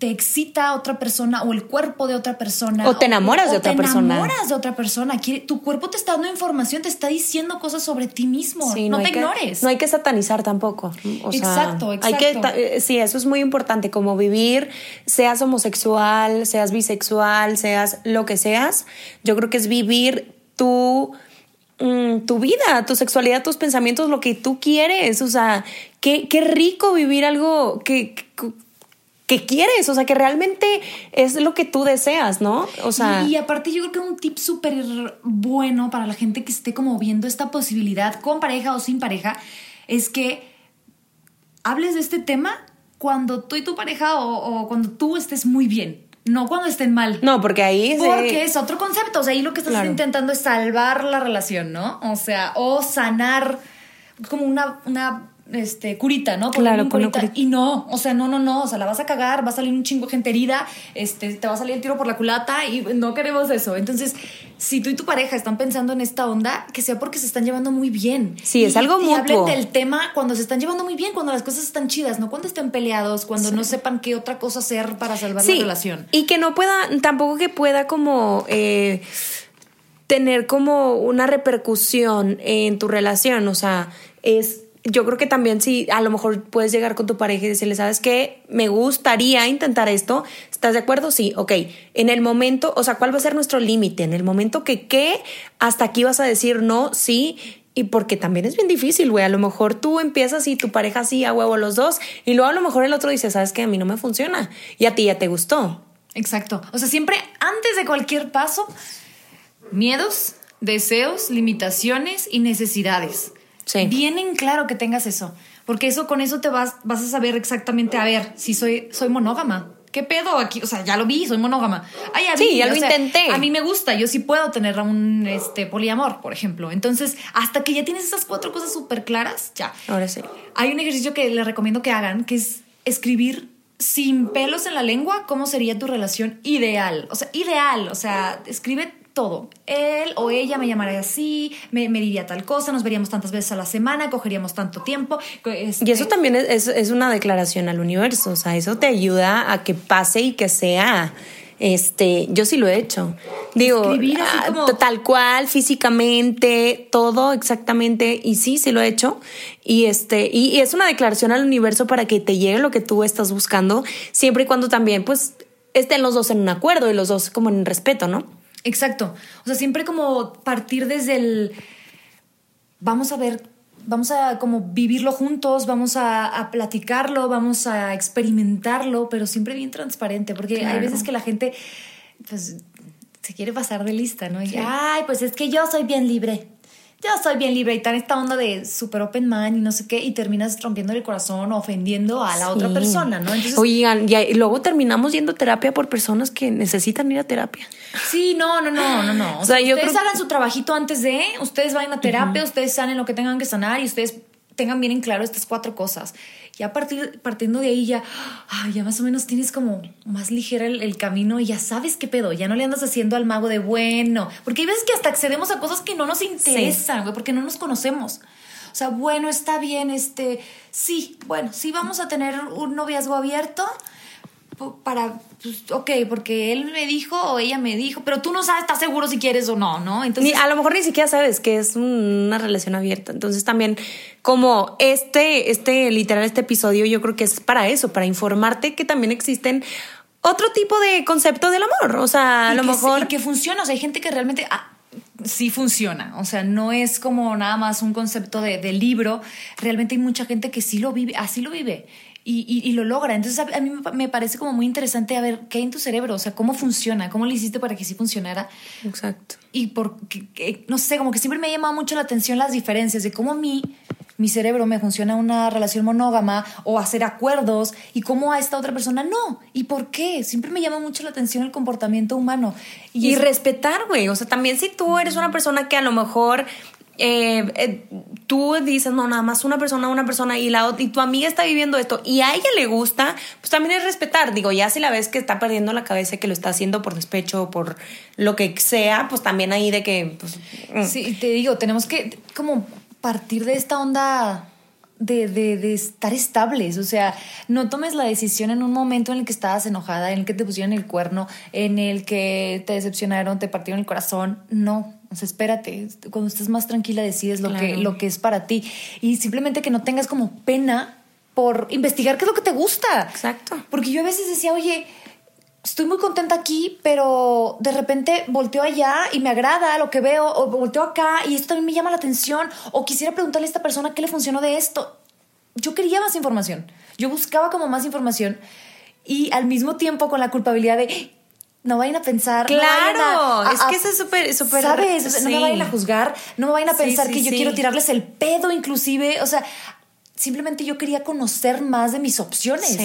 Speaker 2: te excita otra persona o el cuerpo de otra persona.
Speaker 4: O te enamoras de otra
Speaker 2: te
Speaker 4: persona.
Speaker 2: enamoras de otra persona. Quiere- tu cuerpo te está dando información, te está diciendo cosas sobre ti mismo.
Speaker 4: Sí,
Speaker 2: no, te
Speaker 4: que-
Speaker 2: ignores.
Speaker 4: no hay que satanizar tampoco. O sea,
Speaker 2: Exacto,
Speaker 4: Hay que,
Speaker 2: exacto.
Speaker 4: eh, sí, eso es muy importante, como vivir, seas homosexual, seas bisexual, seas lo que seas, yo creo que es vivir tu, mm, tu vida, tu sexualidad, tus pensamientos, lo que tú quieres. O sea, qué, qué rico vivir algo que... que que quieres, o sea, que realmente es lo que tú deseas, ¿no? O sea,
Speaker 2: y, aparte yo creo que un tip súper bueno para la gente que esté como viendo esta posibilidad con pareja o sin pareja es que hables de este tema cuando tú y tu pareja o, o cuando tú estés muy bien, no cuando estén mal.
Speaker 4: no, porque ahí se-
Speaker 2: Porque es otro concepto. O sea, ahí lo que estás
Speaker 4: Claro.
Speaker 2: intentando es salvar la relación, ¿no? O sea, o sanar como una, una este, curita, ¿no? Ponerle
Speaker 4: Claro,
Speaker 2: un
Speaker 4: con una
Speaker 2: curita. Y no, o sea, no, no, no. O sea, la vas a cagar, va a salir un chingo de gente herida, este, te va a salir el tiro por la culata y no queremos eso. Entonces, si tú y tu pareja están pensando en esta onda, que sea porque se están llevando muy bien.
Speaker 4: Sí, es algo
Speaker 2: y
Speaker 4: mutuo.
Speaker 2: hablen del tema cuando se están llevando muy bien, cuando las cosas están chidas, no cuando estén peleados, cuando no sepan qué otra cosa hacer para salvar la relación.
Speaker 4: Y que no pueda, tampoco que pueda como eh, tener como una repercusión en tu relación. O sea, es. Yo creo que también si a lo mejor puedes llegar con tu pareja y decirle, ¿sabes qué? Me gustaría intentar esto. ¿Estás de acuerdo? Sí, ok. En el momento, o sea, ¿cuál va a ser nuestro límite? En el momento que qué, hasta aquí vas a decir no, sí. Y porque también es bien difícil, güey. A lo mejor tú empiezas y tu pareja sí a huevo los dos. Y luego a lo mejor el otro dice, ¿sabes qué? A mí no me funciona. Y a ti ya te gustó.
Speaker 2: Exacto. O sea, siempre antes de cualquier paso, miedos, deseos, limitaciones y necesidades.
Speaker 4: Sí.
Speaker 2: Bien en claro que tengas eso. Porque eso con eso te vas, vas a saber exactamente, a ver, si soy, soy monógama. ¿Qué pedo aquí? O sea, ya lo vi, soy monógama. Ah, ya
Speaker 4: Sí, ya
Speaker 2: o
Speaker 4: lo
Speaker 2: sea,
Speaker 4: intenté.
Speaker 2: A mí me gusta, yo sí puedo tener un este, poliamor, por ejemplo. Entonces, hasta que ya tienes esas cuatro cosas súper claras, ya.
Speaker 4: Ahora sí.
Speaker 2: Hay un ejercicio que les recomiendo que hagan, que es escribir sin pelos en la lengua, ¿cómo sería tu relación ideal? O sea, ideal, o sea, escribe todo. Él o ella me llamaría así, me, diría tal cosa, nos veríamos tantas veces a la semana, cogeríamos tanto tiempo.
Speaker 4: Este y eso también es, es, una declaración al universo, o sea, eso te ayuda a que pase y que sea este, yo sí lo he hecho. Digo, ah, tal cual, físicamente, todo exactamente. Y sí, sí lo he hecho. Y este, y, es una declaración al universo para que te llegue lo que tú estás buscando, siempre y cuando también, pues, estén los dos en un acuerdo y los dos como en respeto, ¿no?
Speaker 2: Exacto. O sea, siempre como partir desde el vamos a ver vamos a como vivirlo juntos, vamos a, platicarlo, vamos a experimentarlo, pero siempre bien transparente, porque hay veces que la gente pues se quiere pasar de lista, ¿no? Y, ay, pues es que yo soy bien libre yo soy bien libre y tan esta onda de super open mind y no sé qué, y terminas rompiendo el corazón o ofendiendo a la otra persona, ¿no?
Speaker 4: Entonces, Oigan, y luego terminamos yendo a terapia por personas que necesitan ir a terapia.
Speaker 2: Sí, no, no, no, no, no. O, sea, ustedes hagan su trabajito antes de, ustedes vayan a terapia, ustedes sanen lo que tengan que sanar y ustedes tengan bien en claro estas cuatro cosas. Ya partir, partiendo de ahí ya, ya más o menos tienes como más ligera el, camino y ya sabes qué pedo, ya no le andas haciendo al mago de bueno, porque hay veces que hasta accedemos a cosas que no nos interesan, güey, porque no nos conocemos. O sea, bueno, está bien, este, sí, bueno, sí vamos a tener un noviazgo abierto, para, pues, ok, porque él me dijo o ella me dijo, pero tú no sabes, estás seguro si quieres o no, ¿no?
Speaker 4: Entonces, a lo mejor ni siquiera sabes que es una relación abierta. Entonces también como este, este, literal, este episodio yo creo que es para eso, para informarte que también existen otro tipo de concepto del amor. O sea, a lo mejor...
Speaker 2: que funciona, o sea, hay gente que realmente... Ah, sí funciona. O sea, no es como nada más un concepto de, de, libro. Realmente hay mucha gente que sí lo vive, así lo vive y, y, lo logra. Entonces a, mí me parece como muy interesante a ver qué hay en tu cerebro, o sea, cómo funciona, cómo lo hiciste para que sí funcionara.
Speaker 4: Exacto.
Speaker 2: Y porque, no sé, como que siempre me ha llamado mucho la atención las diferencias de cómo a mí, mi cerebro me funciona una relación monógama o hacer acuerdos y cómo a esta otra persona no. ¿Y por qué? Siempre me llama mucho la atención el comportamiento humano.
Speaker 4: Y, y respetar, güey. O sea, también si tú eres una persona que a lo mejor eh, eh, tú dices, no, nada más una persona, una persona y, la, y tu amiga está viviendo esto y a ella le gusta, pues también es respetar. Digo, ya si la ves que está perdiendo la cabeza, que lo está haciendo por despecho o por lo que sea, pues también ahí de que... Pues,
Speaker 2: mm. Sí, te digo, tenemos que como partir de esta onda de, de, de, estar estables. O sea, no tomes la decisión en un momento en el que estabas enojada, en el que te pusieron el cuerno, en el que te decepcionaron, te partieron el corazón. No. O sea, espérate, cuando estés más tranquila decides lo, que, lo que es para ti. Y simplemente que no tengas como pena por investigar qué es lo que te gusta.
Speaker 4: Exacto.
Speaker 2: Porque yo a veces decía, oye, estoy muy contenta aquí, pero de repente volteo allá y me agrada lo que veo, o volteo acá y esto también me llama la atención, o quisiera preguntarle a esta persona qué le funcionó de esto. Yo quería más información. Yo buscaba como más información y al mismo tiempo con la culpabilidad de no vayan a pensar.
Speaker 4: Claro, es que eso es súper, súper.
Speaker 2: ¿Sabes? No me vayan a juzgar, no me vayan a pensar que yo quiero tirarles el pedo, inclusive. O sea, simplemente yo quería conocer más de mis opciones.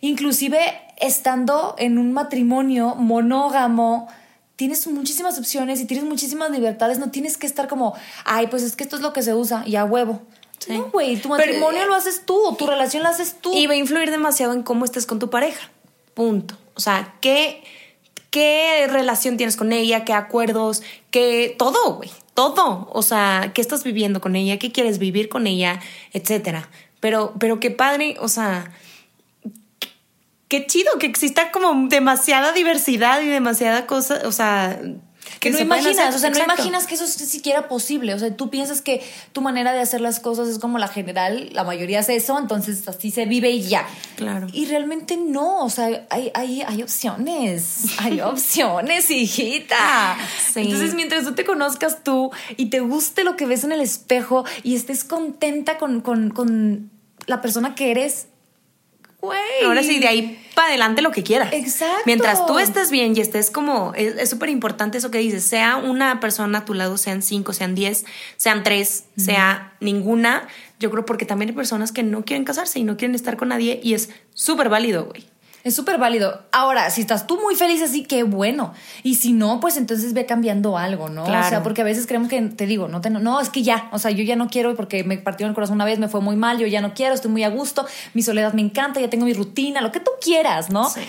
Speaker 2: Inclusive estando en un matrimonio monógamo, tienes muchísimas opciones y tienes muchísimas libertades. No tienes que estar como, ay, pues es que esto es lo que se usa y a huevo. No, güey, tu matrimonio lo haces tú, tu relación la haces tú.
Speaker 4: Y va a influir demasiado en cómo estés con tu pareja. Punto. O sea, ¿qué qué relación tienes con ella, qué acuerdos, qué todo, güey, todo. O sea, qué estás viviendo con ella, qué quieres vivir con ella, etcétera. Pero, pero qué padre, o sea, qué chido que exista como demasiada diversidad y demasiada cosa, o sea,
Speaker 2: que, no imaginas, o sea, no imaginas que eso es siquiera posible. O sea, tú piensas que tu manera de hacer las cosas es como la general, la mayoría hace eso, entonces así se vive y ya.
Speaker 4: Claro.
Speaker 2: Y realmente no, o sea, hay, hay, hay opciones, <laughs> hay opciones, hijita. Entonces, mientras tú te conozcas tú y te guste lo que ves en el espejo y estés contenta con, con, con la persona que eres,
Speaker 4: Ahora sí, de ahí para adelante lo que quieras.
Speaker 2: Exacto.
Speaker 4: Mientras tú estés bien y estés como, es súper importante eso que dices, sea una persona a tu lado, sean cinco, sean diez, sean tres, sea ninguna. Yo creo porque también hay personas que no quieren casarse y no quieren estar con nadie y es súper válido, güey.
Speaker 2: Es súper válido. Ahora, si estás tú muy feliz así, qué bueno. Y si no, pues entonces ve cambiando algo, ¿no?
Speaker 4: Claro.
Speaker 2: O sea, porque a veces creemos que, te digo, no, te, no, es que ya, o sea, yo ya no quiero porque me partió el corazón una vez, me fue muy mal, yo ya no quiero, estoy muy a gusto, mi soledad me encanta, ya tengo mi rutina, lo que tú quieras, ¿no?
Speaker 4: Sí.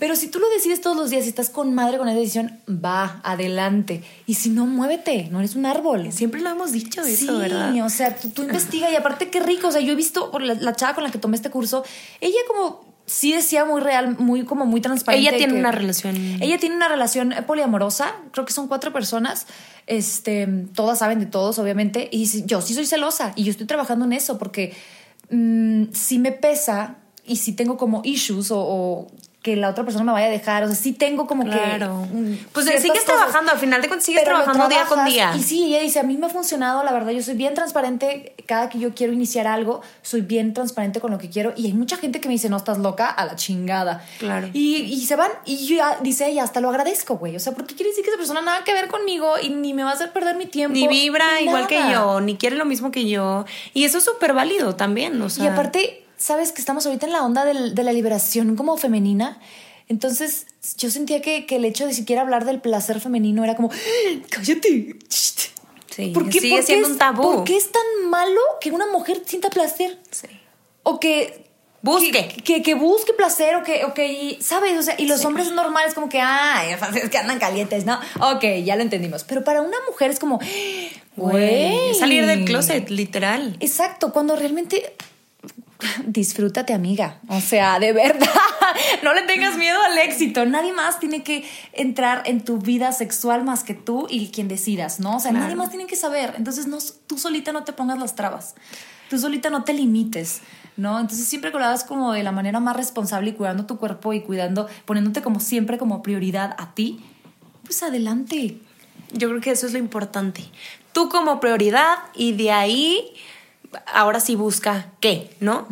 Speaker 2: Pero si tú lo decides todos los días y estás con madre con esa decisión, va, adelante. Y si no, muévete, no eres un árbol.
Speaker 4: Siempre lo hemos dicho eso,
Speaker 2: Sí,
Speaker 4: ¿verdad?
Speaker 2: o sea, tú, tú investiga y aparte qué rico, o sea, yo he visto por la, la chava con la que tomé este curso, ella como sí decía muy real, muy como muy transparente.
Speaker 4: Ella tiene una relación.
Speaker 2: Ella tiene una relación eh, poliamorosa, creo que son cuatro personas, este, todas saben de todos, obviamente, y yo sí soy celosa y yo estoy trabajando en eso porque mm, sí me pesa y sí tengo como issues o, o que la otra persona me vaya a dejar, o sea, sí tengo como
Speaker 4: Claro.
Speaker 2: que...
Speaker 4: Pues sigues
Speaker 2: cosas.
Speaker 4: trabajando, al final de cuentas sigues trabajando día con día.
Speaker 2: Y sí, ella dice, a mí me ha funcionado, la verdad, yo soy bien transparente, cada que yo quiero iniciar algo, soy bien transparente con lo que quiero. Y hay mucha gente que me dice, no, estás loca, a la chingada.
Speaker 4: Claro.
Speaker 2: Y, y se van, y yo ya, dice ella, hasta lo agradezco, güey. O sea, porque quiere decir que esa persona nada que ver conmigo y ni me va a hacer perder mi tiempo.
Speaker 4: Ni vibra
Speaker 2: ni
Speaker 4: igual que yo, ni quiere lo mismo que yo. Y eso es súper válido también, o sea.
Speaker 2: Y aparte, sabes que estamos ahorita en la onda del- de la liberación como femenina. Entonces, yo sentía que, que el hecho de siquiera hablar del placer femenino era como, "¡Ah, cállate.
Speaker 4: Sí,
Speaker 2: ¿Por qué,
Speaker 4: sigue
Speaker 2: por qué
Speaker 4: siendo
Speaker 2: es-
Speaker 4: un tabú.
Speaker 2: ¿Por qué es tan malo que una mujer sienta placer?
Speaker 4: Sí.
Speaker 2: O que.
Speaker 4: Busque.
Speaker 2: Que, que, que busque placer o que, ¿sabes? O sea, y los hombres normales como que, ay, <laughs> es que andan calientes, ¿no? Ok, ya lo entendimos. Pero para una mujer es como, güey.
Speaker 4: Salir del closet, literal.
Speaker 2: Exacto, cuando realmente <laughs> disfrútate, amiga. O sea, de verdad, <laughs> no le tengas miedo al éxito. Nadie más tiene que entrar en tu vida sexual más que tú y quien decidas, ¿no? O sea,
Speaker 4: Claro.
Speaker 2: nadie más tiene que saber. Entonces, no, tú solita no te pongas las trabas. Tú solita no te limites, ¿no? Entonces, siempre que lo hagas como de la manera más responsable y cuidando tu cuerpo y cuidando, poniéndote como siempre como prioridad a ti, pues adelante.
Speaker 4: Yo creo que eso es lo importante. Tú como prioridad y de ahí, ahora sí busca qué, ¿no?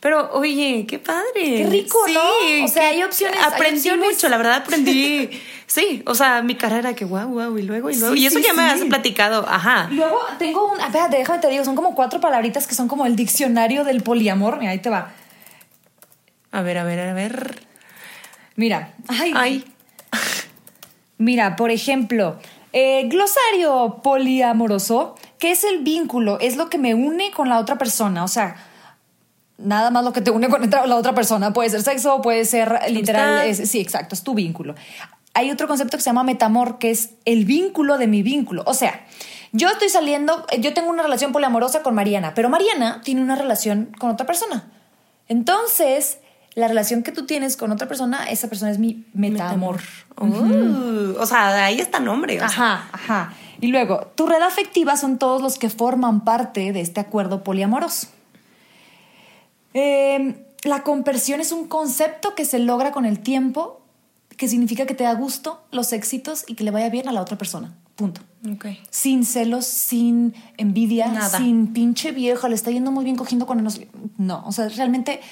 Speaker 4: Pero oye, qué padre.
Speaker 2: Mm. Qué rico, ¿no? O sea, hay opciones, hay
Speaker 4: Aprendí
Speaker 2: opciones.
Speaker 4: mucho, la verdad aprendí. <laughs> sí, o sea, mi carrera que guau, guau, y luego, y luego.
Speaker 2: Sí,
Speaker 4: y eso
Speaker 2: sí,
Speaker 4: ya me
Speaker 2: sí.
Speaker 4: has platicado, ajá.
Speaker 2: Luego tengo un. Espérate, déjame te digo, son como cuatro palabritas que son como el diccionario del poliamor. Mira, ahí te va.
Speaker 4: A ver, a ver, a ver.
Speaker 2: Mira. Ay.
Speaker 4: Ay,
Speaker 2: Mira, por ejemplo, eh, glosario poliamoroso, que es el vínculo, es lo que me une con la otra persona. O sea, nada más lo que te une con la otra persona. Puede ser sexo, puede ser literal. Es- sí, exacto, es tu vínculo. Hay otro concepto que se llama metamor, que es el vínculo de mi vínculo. O sea, yo estoy saliendo, yo tengo una relación poliamorosa con Mariana, pero Mariana tiene una relación con otra persona. Entonces, la relación que tú tienes con otra persona, esa persona es mi metamor.
Speaker 4: Uh, o sea, ahí está nombre. o sea.
Speaker 2: Ajá, ajá. Y luego, tu red afectiva son todos los que forman parte de este acuerdo poliamoroso. Eh, la conversión es un concepto que se logra con el tiempo, que significa que te da gusto los éxitos y que le vaya bien a la otra persona. Punto.
Speaker 4: Ok.
Speaker 2: Sin celos, sin envidia,
Speaker 4: Nada.
Speaker 2: sin pinche vieja, le está yendo muy bien cogiendo con nos... No, o sea, realmente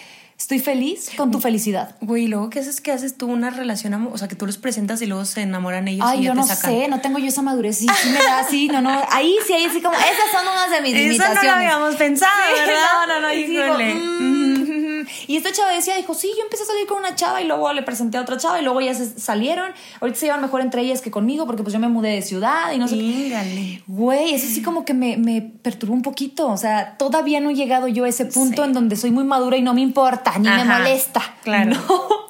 Speaker 2: estoy feliz con tu felicidad.
Speaker 4: Güey, ¿y luego qué haces? ¿Qué haces tú una relación? O sea, que tú los presentas y luego se enamoran ellos
Speaker 2: Ay,
Speaker 4: y ya
Speaker 2: yo
Speaker 4: te
Speaker 2: no
Speaker 4: sacan.
Speaker 2: sé, no tengo yo esa madurez. Sí, sí me da así, no, no. Ahí sí, ahí sí como, esas son unas de mis
Speaker 4: Eso no lo habíamos pensado,
Speaker 2: Sí, <laughs>
Speaker 4: ¿verdad?
Speaker 2: No, no, no. Y, sí,
Speaker 4: Híjole.
Speaker 2: digo, mm, mm, y esta chava decía, dijo, sí, yo empecé a salir con una chava y luego le presenté a otra chava y luego ellas se- salieron. Ahorita se llevan mejor entre ellas que conmigo porque pues yo me mudé de ciudad y no sé. Güey, eso sí como que me, me perturbó un poquito. O sea, todavía no he llegado yo a ese punto
Speaker 4: Sí.
Speaker 2: en donde soy muy madura y no me importa, ni me molesta.
Speaker 4: claro.
Speaker 2: No.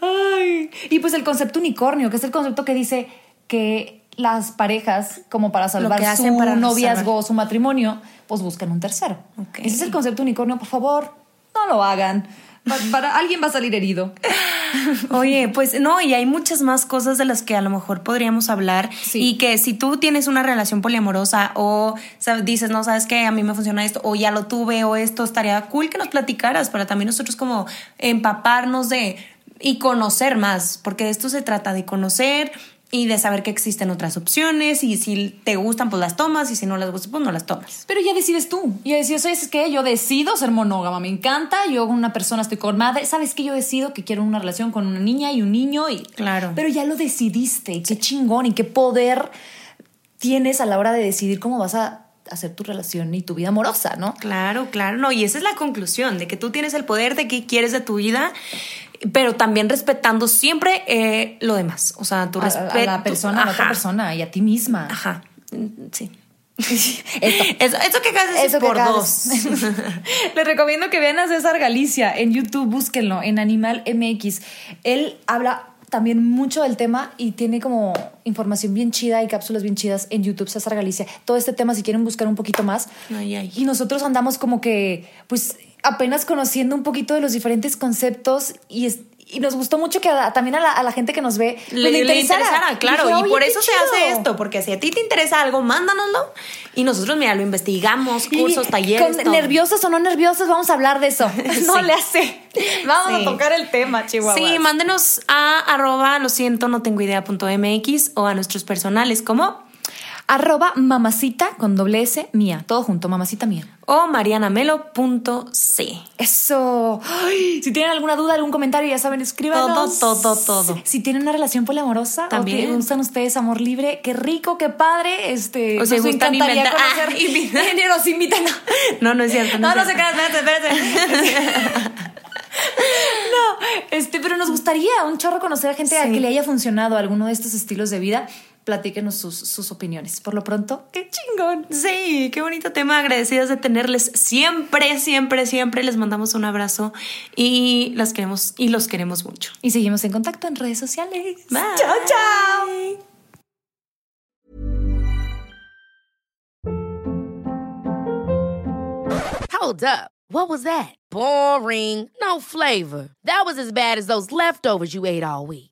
Speaker 2: <laughs> Ay. Y pues el concepto unicornio, que es el concepto que dice que las parejas, como para salvar su
Speaker 4: para
Speaker 2: noviazgo o su matrimonio, pues buscan un tercero. Ese es el concepto unicornio, por favor, no lo hagan. Pa- <laughs> Para, alguien va a salir herido. <laughs>
Speaker 4: Oye, pues no, y hay muchas más cosas de las que a lo mejor podríamos hablar.
Speaker 2: Sí.
Speaker 4: Y que si tú tienes una relación poliamorosa o sab- dices, no, sabes que a mí me funciona esto, o ya lo tuve, o esto, estaría cool que nos platicaras para también nosotros como empaparnos de y conocer más, porque de esto se trata de conocer y de saber que existen otras opciones y si te gustan, pues las tomas y si no las gustan, pues no las tomas.
Speaker 2: Pero ya decides tú. Ya decides, ¿sabes qué? Yo decido ser monógama, me encanta. Yo con una persona estoy con madre. ¿Sabes qué? Yo decido que quiero una relación con una niña y un niño. Y...
Speaker 4: Claro.
Speaker 2: Pero ya lo decidiste. Y qué chingón y qué poder tienes a la hora de decidir cómo vas a, hacer tu relación y tu vida amorosa, ¿no?
Speaker 4: Claro, claro, no, y esa es la conclusión, de que tú tienes el poder de qué quieres de tu vida, pero también respetando siempre eh, lo demás, o sea, tu respeto.
Speaker 2: A la persona, a la otra persona y a ti misma.
Speaker 4: Ajá, mm, sí. <laughs> Eso, eso, que de decir por dos. <laughs>
Speaker 2: Les recomiendo que vean a César Galicia en YouTube, búsquenlo, en Animal MX. Él habla también mucho del tema y tiene como información bien chida y cápsulas bien chidas en YouTube, César Galicia. Todo este tema, si quieren buscar un poquito más. Y nosotros andamos como que, pues, apenas conociendo un poquito de los diferentes conceptos y, y nos gustó mucho que también a la, gente que nos ve
Speaker 4: le, pues, interesara. claro, y, por eso se hace esto, porque si a ti te interesa algo, mándanoslo y nosotros, mira, lo investigamos, cursos, talleres.
Speaker 2: Con, nerviosas o no nerviosas, vamos a hablar de eso. <laughs> <laughs> No le hace. Vamos a tocar el tema, Chihuahua.
Speaker 4: Sí, mándenos a arroba, lo siento, no tengo idea punto MX o a nuestros personales como
Speaker 2: arroba mamacita con doble S mía, todo junto, mamacita mía.
Speaker 4: O marianamelo.c.
Speaker 2: Eso. si tienen alguna duda, algún comentario, ya saben, escríbanos.
Speaker 4: Todo, todo, todo.
Speaker 2: Si tienen una relación poliamorosa, también. O que ustedes amor libre, qué rico, qué padre. Este,
Speaker 4: o sea, nos encantaría
Speaker 2: conocer. Ah, nos invitan.
Speaker 4: No, no es cierto.
Speaker 2: No, no, se crean, espérate, espérate. <laughs> no, este, pero nos gustaría un chorro conocer a gente a que le haya funcionado alguno de estos estilos de vida platíquenos sus, opiniones. Por lo pronto, qué chingón.
Speaker 4: Sí, qué bonito tema. Agradecidas de tenerles siempre, siempre, siempre. Les mandamos un abrazo y las queremos y los queremos mucho.
Speaker 2: Y seguimos en contacto en redes sociales.
Speaker 4: Bye. Chao, chao.
Speaker 5: Hold up. What was that? Boring. No flavor. That was as bad as those leftovers you ate all week.